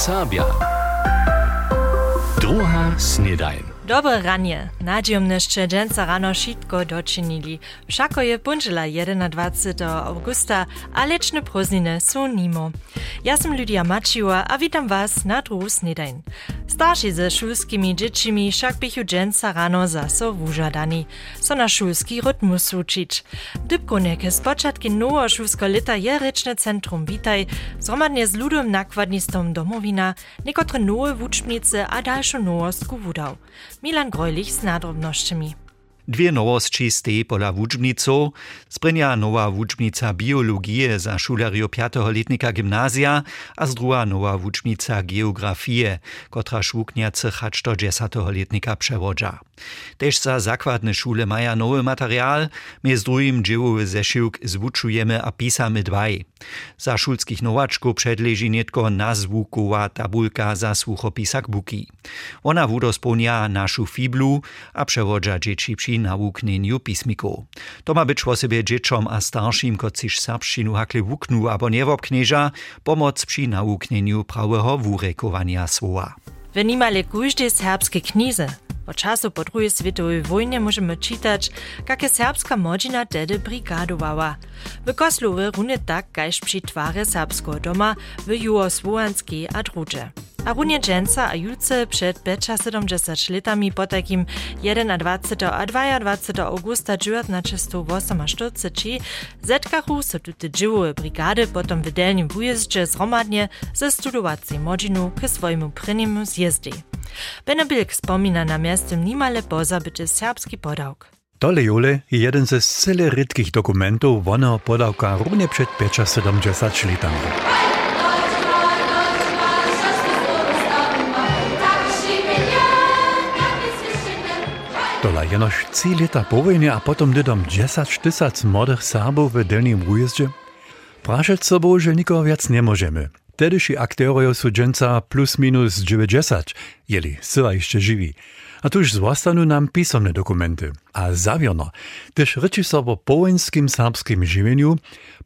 Serbia. Druga snedajn. Dobre ranie. Nadziejomne szczedzenca rano šitko dočinili. Všako je punžela 21. augusta, a lečne prózdniny są nimo. Ja sam Lydia Maciła, a witam was na druhu snedajn. Starsi ze szulskimi dziecimi však bychu dženca rano zaso wužadani. So na rytmus učić. Dybkunek z początki nowo szulsko lita je rečne centrum Witaj, zromadnie z ludom nakładnistom domowina, niekotre nowe wuczbnice a dalszą nowostku wudał. Milan Grojlich z nadrobnościami. Dwie nowości stej pola wuczbniców. Sprenia nowa wuczbnica biologije za szulario 5. letnika gimnazja, a z druga nowa wuczbnica geografije, kotra szwukniacy hacz do 10. letnika przewodza. Też za zakładne szule maja nowy materiał, my z drugim dziełowy zeszyłk zwuczujemy a pisamy dwaj. Za szulskich nowaczków przedleży nietko nazwukowa tabulka za słuchopisak buki. Ona wudospełnia naszą fiblu, a przewodza dzieci przy nawuknieniu pismiku. To ma być sobie dzieciom a starszym, kociż serbszczynu hakle wuknu abo nie wobknieża, pomoc przy nawuknieniu prawego wurekowania słowa. W nimale każdej serbskiej knize od czasu po II światowej wojnie możemy czytać, jakie serbska modzina tedy brigadowała. W Koslowie runie tak, kajż przy twarze serbskiego doma w Juosłowanskiej a drugie. A runie dżęca a juce przed 75 latami po takim 21 a 22 augusta 1948 zetkachu so tute dziełowe brigady potom w delnym wujeździe zromadnie ze studowacej modzinu k swojemu pryniemu zjezdy. Benebilk spomina na miastem nimale pozabyty serbski podałk. Tole jule je jeden ze zcele rytkich dokumentów wonego podałka równie przed 75 latami. Tola jenož trzy lata po wojnie, a potom dydom 10 tysac młodych Serbów w delnym wujeździe? Praszeć sobą, że nikogo wiac nie możemy. Tedyši aktérojo sú dženca plus minus 90, jeli syła jeszcze żywi. A tuż zostaną nam pisomne dokumenty. A zawierno, też ryczy so o połenskim serbskim żywieniu,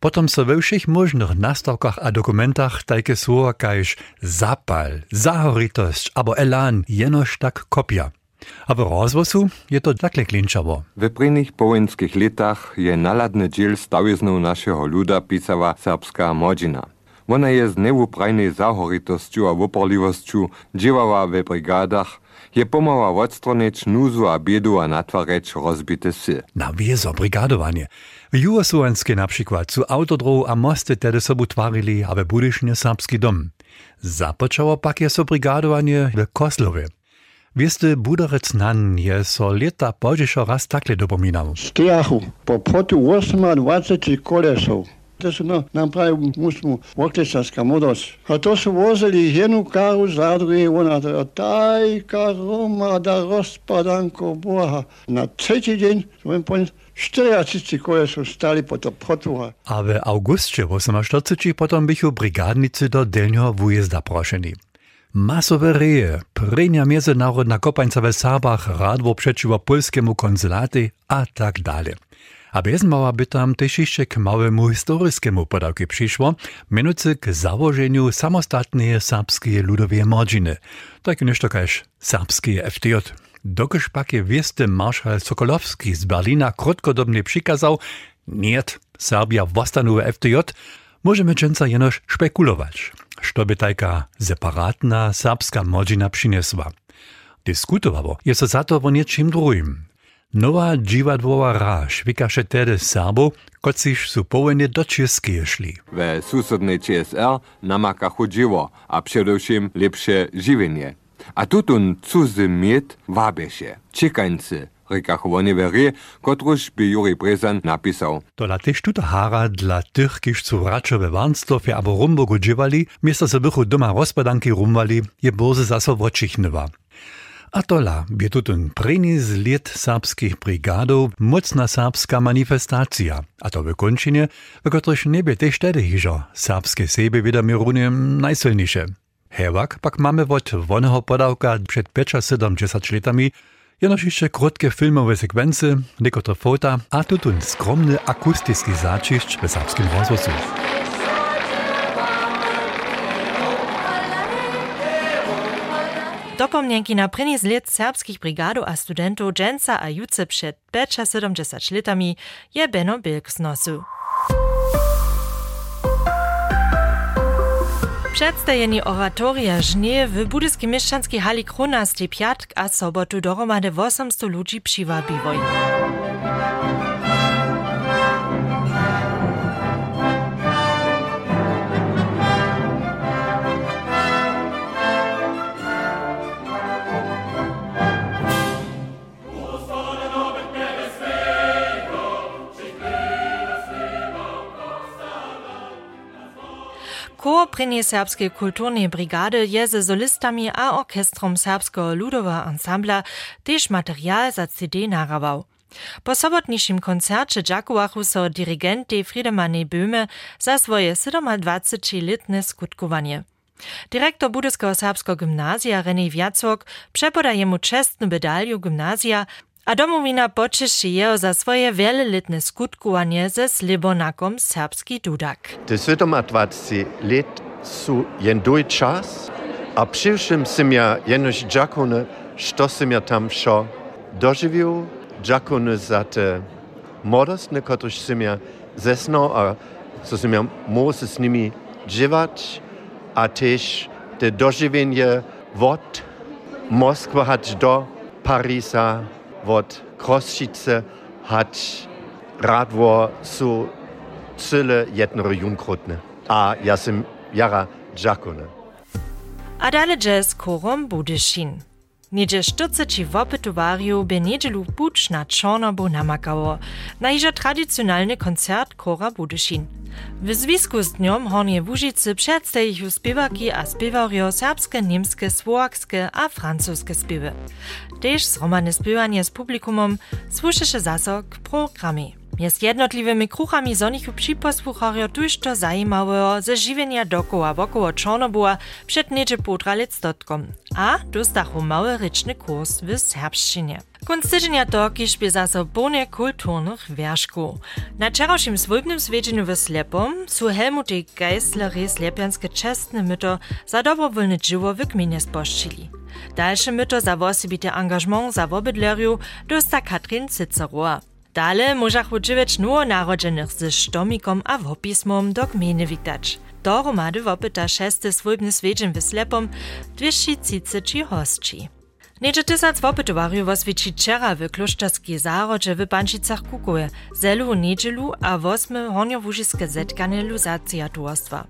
potom so we všich możnych nastawkach a dokumentach takie słowa kajż zapal, zahoritość albo elan jenoż tak kopia. A v rozvosu je to takle klinčavo. V prvih povinskih letah je naladni del staviznov našega ljuda pisala srpska močina. Ona je z neuprajnej zahoritostjo a voporljivostjo dživala v brigadah, je pomala vodstroneč nuzu a biedu a natvareč rozbite sil. Na wiezo brigadowanie. W Jugosłowenskiej na przykład su autodrow a mosty tedy sobu twarili, aby budysznie serbski dom. Započało pak je so brigadowanie w Koslowie. Wieste buderec nanje so leta pođešo raz takle dopominam. Stejahu, po potu 28 kolesov. To su no, nam pravi musmu okličarska mudrost. A to su vozili jednu karu za druge ona. A taj karoma da rozpadanko boha. Na trzeci dzień, svojim ponim, Štyriacici koje stali po to potuha. A v augustče 48 potom bychu brigádnici do delňoho vujezda prošeni. Masowe reje, prenia międzynarodna kopańca w Serbach, radwo przeciwko polskiemu konzulaty a tak dalej. A bez mała by tam też jeszcze k małemu historyskiemu podawki przyszło, mianowicie k założeniu samostatnej serbskiej ludowej modziny, tak nešto każ serbskiej FDJ. Dokaż pakie wiesty marszal Sokolowski z Berlina krótkodobnie przykazał, niet, Serbia wostanu FDJ, możemy często jenoż spekulować, što by taka separatna serbska modzina przyniesła. Dyskutowało jest to za to o niczym drugim. Nowa dziwadłowa ra švikaše tedy Serbów, kociž su powinni do Česky szli. We susodnej CSR namaka chodziło, a przedewším lepsze żywienie. A tutun cudzy miet wabie się. Czekańcy, prekahovanje veri, kot už bi Juri Prezan napisal. Tola teštuta hara dla tih, ki so vračove vanstvo, je abo rumbo gođivali, mjesto se vrhu doma rozpadanki rumvali, je boze zaso vočihneva. A tola je tudi preni zlet srpskih brigadov močna srpska manifestacija, a to v končini, v katerih ne bi te štede hižo, srpske sebe vidami rune najsilnejše. Hevak pak máme od vonho podavka pred 5-70 letami jenoż jeszcze krótkie filmowe sekwencje, niektóre fota, a tutun skromny akustyczny zaciszcz w serbskim rozwoju. dopomnienki na z serbskich brigadów a studentów dżęca a juce przed 75 latami je Beno Bilk nosu. Przedstajenie oratoria żnie w budyskiej mieszczanskiej hali Krona z piatk a sobotu dohromady 800 ludzi przywabiwoj. Chor prenie serbskiej kulturnej brigady je ze solistami a orkestrom serbskiego ludowego ensembla też materiał za CD narawał. Po sobotnišim koncercie dziakowachu so dirigent Friedemane Böhme za swoje 27-letne skutkowanie. Dyrektor Budyskiego Serbskiego Gymnazja René Wiacok przepodaje mu czestną medalię gymnazja a domowina počeši jeho za svoje wieloletne skutkowanie ze slibonakom serbski dudak. Te 27 let su jen duj czas, a przywszym sim ja jenoś dżakone, što sim ja tam šo dożywił, dżakone za te młodostne, kotryż sim ja a co sim ja z nimi dziwać, a też te dożywienie wod Moskwa hat do Parisa, od Krossice hat Radwor su cyle jednoro junkrotne. A ja sam jara dżakone. A dalej korom Budyszin. Niedzie sztuce ci wopytowariu by niedzielu bucz na Czornobu namakało na iżo tradycjonalny koncert Kora Budyszin. W związku z dniom Hornie Łużycy przedstawił śpiewaki a śpiewario serbskie, niemskie, słowakskie a francuskie śpiewy. Też zromane śpiewanie z publikumom słyszy się zaso k programie. Jest jednotliwymi kruchami zonichu przyposłuchario tuż to zajmowego ze żywienia dokoła wokoło Czornobuła przed niedzie półtora lectotkom, a dostachu mały ryczny kurs w serbszczynie. Kunst tydzienia to kiszbie zaso bonie kulturnych wierzków. Na wczorajszym swojbnym zwiedzieniu w Slepom su Helmuty Geislery slepianskie czestne myto za dobrowolne dzieło w gminie sposzczyli. Dalsze myto za wosibity engagement za wobydleriu dosta Katrin Ciceroa. Dale możach uczywać nowonarodzonych ze sztomikom a wopismom do gminy witać. Dohromady wopyta szesty swojbny zwiedzień w Slepom 230 hostci. Niedzie tysac wopytowariów oswieci wczera w kloszczarskiej zarodzie w Pančicach Kukuje, zelu niedzielu a wosmy horniowóżiskie zetkanie luzacjatorstwa.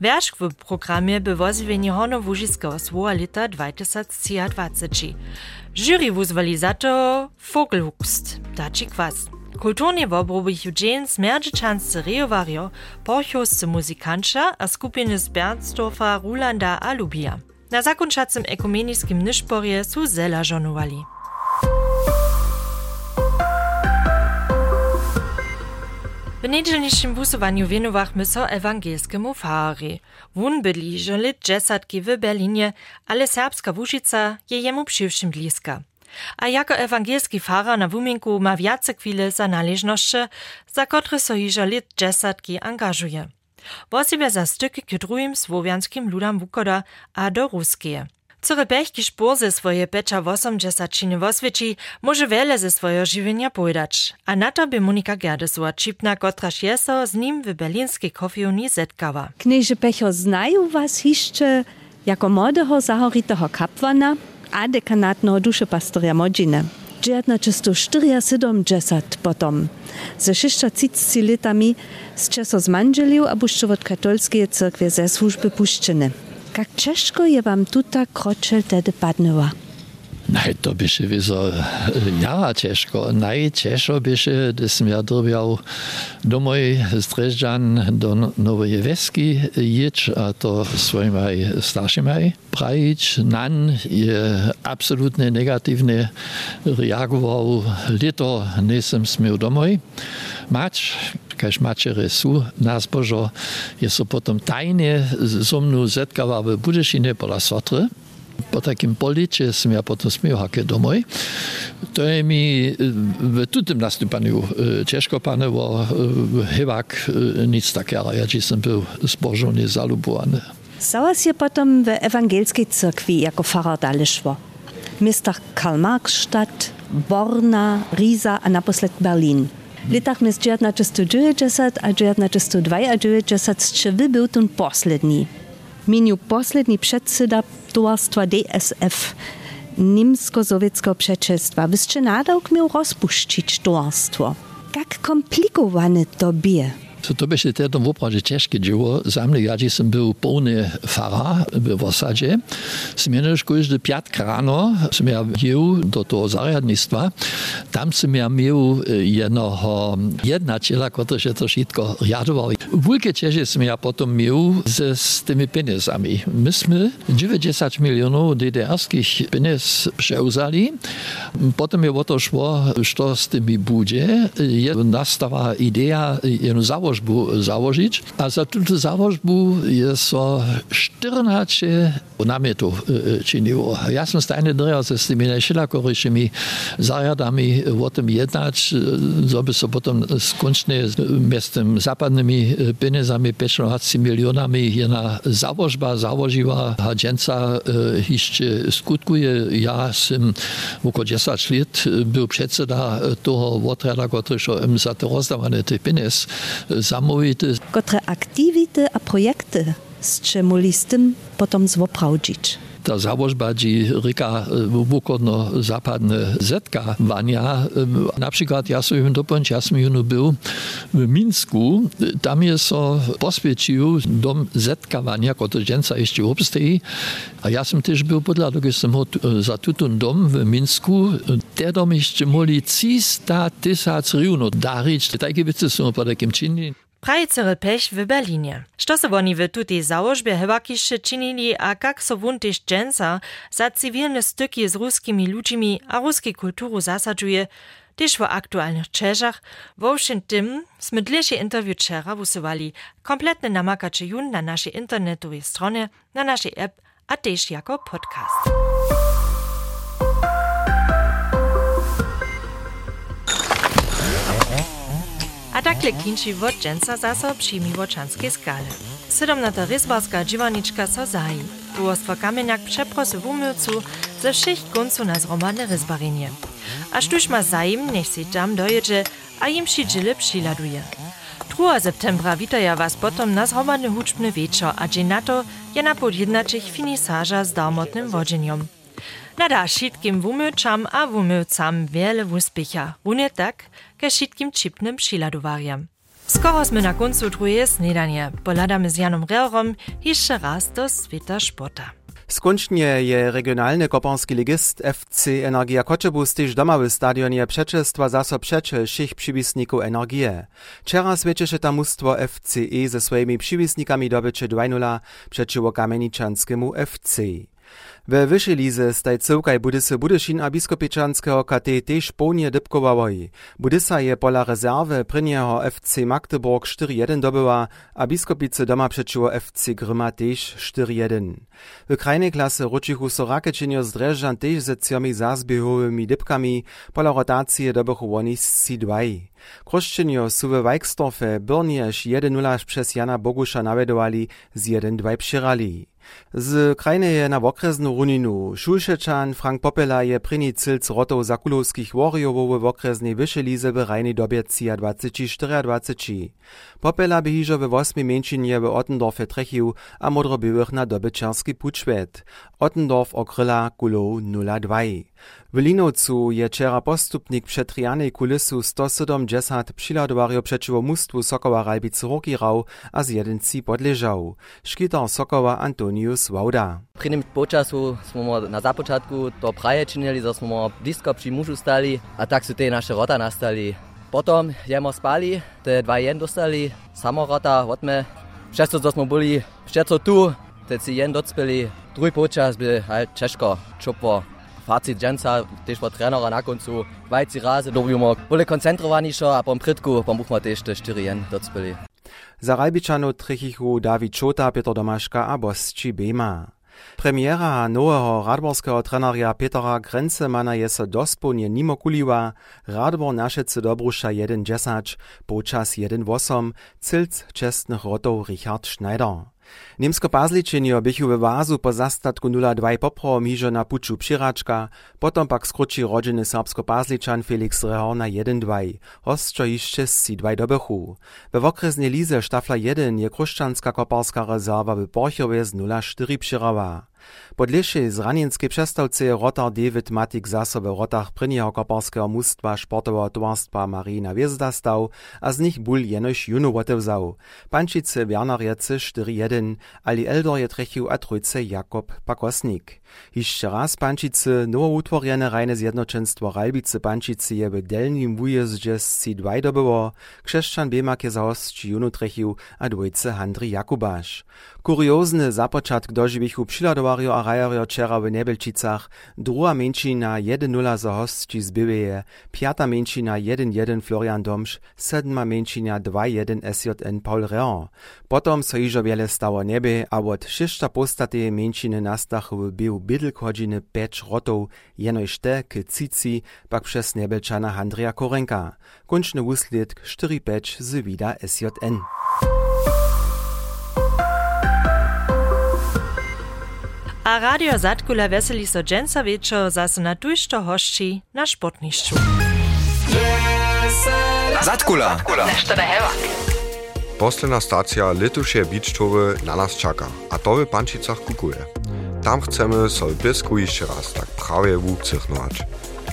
Wierzch w programie by woziwienie horniowóżyskiego słowa lita 2023. Jury wuzwali za to Vogelhugst, daci kwas. Kulturnie wobrowych Eugen smerdżyczanscy rejowario, porchoscy muzykanča a skupiny z Bernsdorfa, Rulanda a Lubia. Na zakończacym ekumeniskim nyszporje su zela żonowali. W niedzielniczym busowaniu wienowachmy so ewangelskiemu fahari. Wun byli, że lit w Berlinie, ale serbska Wuszica je jemu przywszym bliska. A jako ewangelski fahrer na wuminku ma wiace chwile za należności, za które so lit dżesatki angażuje. Wosibie za styky k drugim słowianskim ludam wukoda a do ruskie. Cure pechki szpur ze swoje pecza 80 woswieci może wiele ze swojego żywienia pojdać. A na to by Monika Gerdesua čipna, kotraż jeso z nim w berlinskiej kofiuni zetkała. Knieże Pecho znają was jeszcze jako młodego zahoritego kapłana a dekanatnego duszepastorja Modziny. 1974 potom. Ze 630 latami z czasu z manżelił a buszczowot katolskiej cyrkwie ze służby puszczyny. Jak ciężko je wam tutaj kroczel tedy padnęła? Nej, to by się wizo jara ciężko. Najciężko by się, gdys ja drobiał domoj z Dreżdżan do Nowej Weski jedź, a to swoimi starszymi prajić. Nan je absolutnie negatywnie reagował. Lito nie sam smiał domoj. Mać, kaž mačere su nas božo, je so potom tajne so mnou zetkała w Budešine pola Sotry. Po takim policie som ja potom smiel hake domoj. To je mi w tutym następaniu ciężko panowo, chybak nic takiego, ja som był zbożony, zalubowany. Załas je potom w ewangelskiej cyrkwi jako farar. W miastach Karl Borna, Riesa a naposled Berlin. W latach między 1990 a 1992 Strzewy był ten posledni. Miniu posledni przedsyda towarstwa DSF, Niemsko-sowieckiego przeczestwa, wyście nadałk miał rozpuścić towarstwo. Jak komplikowane to bie. So to by się tedy woprawdzie ciężkie dzieło. Za mnie, ja som był pełny fara w osadzie. Jenož każdy piatk rano som ja jel do toho zariadnictwa. Tam som ja miał jednoho jednaciela, który się to wszystko riadował. Wielkie cieże som ja potom miał z, z tymi pieniędzami. Myśmy 90 milionów DDR-skich pieniędzy przeuzali. Potem je o to szło, co z tymi będzie. Nastała idea, jedno założenie załožbu założyć, a za tuto założbu jest so 14 namietów czyniło. Ja som stajny ze z tymi najszelakoryjszymi zariadami o tym jednać, żeby so potem skończnie z tym zapadnymi pieniędzami 15 milionami jedna założba założyła, a dzięca jeszcze skutkuje. Ja som około 10 lat był przedseda toho otrada, który za to rozdawane tych pieniędzy Które aktywity a projekty z z tym potem zwoprawdzić? Ta założba, dzi ryka wukodno zapadne zetka wania. Na przykład ja sobie dopowiedz, ja junu był w Minsku, tam jest so poswiecił dom zetka wania, który dżęca jeszcze obstoi, a ja som też był podla, som za tutun dom w Minsku, te dom jeszcze mogli 300 tysac riunów darić, takie wice są po takim czynie. Prajicery pech w Berlinie. Što so oni w tutej czynili, a jak so wun też dżęca za cywilne styki z ruskimi ludźmi a ruskie kulturu zasadzuje, też w aktualnych Czeszach, wo všem tym sme dlejšie interview wczera wusywali kompletne namakacze jun na naszej internetowej stronie, na naszej app, a też jako podcast. A takle kinči wot dženca zaso přijmi wočanskiej skale. 17. rysbarska dziewaniczka so zaji. Towarstwo Kamieniak przeprosy w umycu ze všich końców na zromadne sztuż ma zajim, niech si tam dojedzie, a im przydzile przyladuje. 2. septembra witaja was potom na zromadny huczbny wieczor, a dzień na to je na podjednaczych finisaża z darmotnym wodzieniom. Nada šitkim wumyčam a wumycam wiele wuspicha. Runie tak, ke šitkim čipnym šiladowarjam. Skoro sme na koncu truje snedanie, poladamy z Janom Reorom jeszcze raz do sveta sporta. Skončnie je regionalny kopanski ligist FC Energia Koczebus też doma w stadionie przeczestwa zaso przeczy všich przybisników Energie. Wczera świecisze tam mustwo FCE ze swoimi przybisnikami dobycie 2-0 przeciwko kamieniczanskiemu FC. We wyższej lize staj cyłkaj Budysy Budyszin a biskopyczanskiego KT też pełnie dybkowałoj. Budysa je pola rezerwy prynieho FC Magdeburg 4-1 dobyła, a biskopicy doma przeciwko FC Gryma też 4-1. W krajnej klasy ručichu so Rakečenio z Drežan też ze ciomi zazbiehowymi dybkami, pola rotacji dobychu oni z C2. Kroszczynio su we Wajkstorfie Birnież 1-0 przez Jana Bogusza nawiedowali z 1-2 przyrali. Z krajnej na okresnu runinu Šulšečan Frank Popela je pryni cilc rotov zakulowskich warriorów w okresnej lize w rajnej dobie 24 Popela by hižo we 8 mieńczynie w Ottendorfie trechił, a modrobyłych na dobyczarski puczwet. Ottendorf okryla kulow 0-2. W Linowcu je wczera postupnik przetrijanej kulisu 170 przyladowario przeciwo mustwu Sokoła Ralbicy Rokirał, a z jeden ci podleżał. Szkitar Sokoła Antonius Wauda. Pri tym počasu smo na započatku to praje činili, że smo blisko przy mužu stali, a tak su te rota nastali. Potom jemo spali, te dva jen dostali, samorota od me. Přesto, že smo tu, te si jen docpeli, druhý počas by halt češko, Fazit dżęca, też od trenera na końcu, wajci razy dobimy, byli koncentrowani šo, a po prytku pomóżmy też te 4 jen docpeli. Za Ralbiczanu trichichu Dawid Czota, Piotr Domaszka a Bosci Bema. Premiera nowego radborskiego treneria Petera Grencemana je so dospołnie nimo kuliła, Radbor Naszycy Dobrusza 1-10, počas 1-8, cilc czestnych rotów Richard Schneider. Niemsko pazličenjo bychu we wazu po zastatku 02 poprom hižo na puču přiračka, potom pak skruči rodziny serbsko pazličan Felix Rehor na 1-2, hostčo išće si 2 dobychu. We wokreznie lize štafla 1 je kruščanska koparska rezerva w Borchowie z 0-4 přirava. Po dlejšej zranjenskej přestavce je rotar David Matik zase v rotach prvního koparskeho mužstva športového tovarstva Marina Viezda stav a z nich bul jenož juno otevzal. Pančice Werner Jece 4-1, ali Eldor je trechił a trójce Jakob Pakosnik. Jeszcze raz Pančice nowo utworjene rejne zjednoczenstwo Ralbice Pančice je w delnim wujeździe z C2 dobyło, krzeszczan Bemak je za hostči juno trechił a dwojce Handry Jakubasz. Kuriozny započatk doživichu přiladovario a rajario včera w Nebelčicach, druga menšina 1-0 za hostči z Biveje, piata menšina 1-1 Florian Domš, sedma menšina 2-1 SJN Paul Reon. Potom so iżo wiele stało niebie, a od szyszta postaty menšiny nastachu był bydlk hodziny 5 rotów, jenoś te k cici, pak przez Nebelčana Handrija Korenka. Kończny wusledk 4-5 z SJN. A Radio Zatkula veseli so dženca večer zase na tujšto hošči na športnišču. Zatkula! Nešto da heva. Posledná stacja Litušie Biččowy na nas czeka, a to w Pančicach kukuje. Tam chcemy sobie bysku jeszcze raz tak prawie wukcychnować.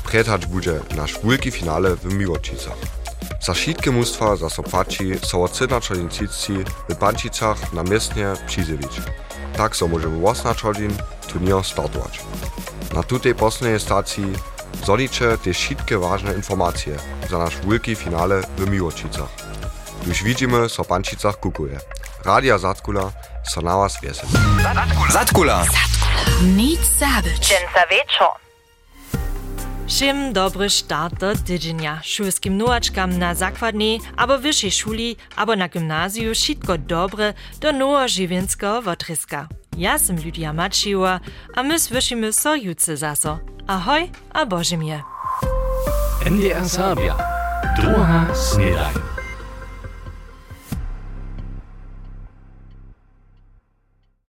Predhać będzie nasz wielki finale w Miłočicach. Za wszystkie mnóstwa zasopaci są od 17 w Pančicach na miestnie przyzywić. Tak so możemy oznaczyć turnier startować. Na tutej poslednej stacji zolicze też wszystkie ważne informacje za nasz wielki finale w Miłočicach. Już widzimy, so Pančicach kukuje. Radia Zatkula so na was weseli. Zatkula! Nic zabić. Večer. Všem dobry start do tydzienia. Szulskim nowaczkam na zakładnej, albo wyższej szuli, albo na gimnazju wszystko dobre do nowożywienskiego wotryska. Ja jestem Lydia Maciła, a my słyszymy so jutce zaso. Ahoj, a Boże mnie. NDR Sabia. Druga Snedaj.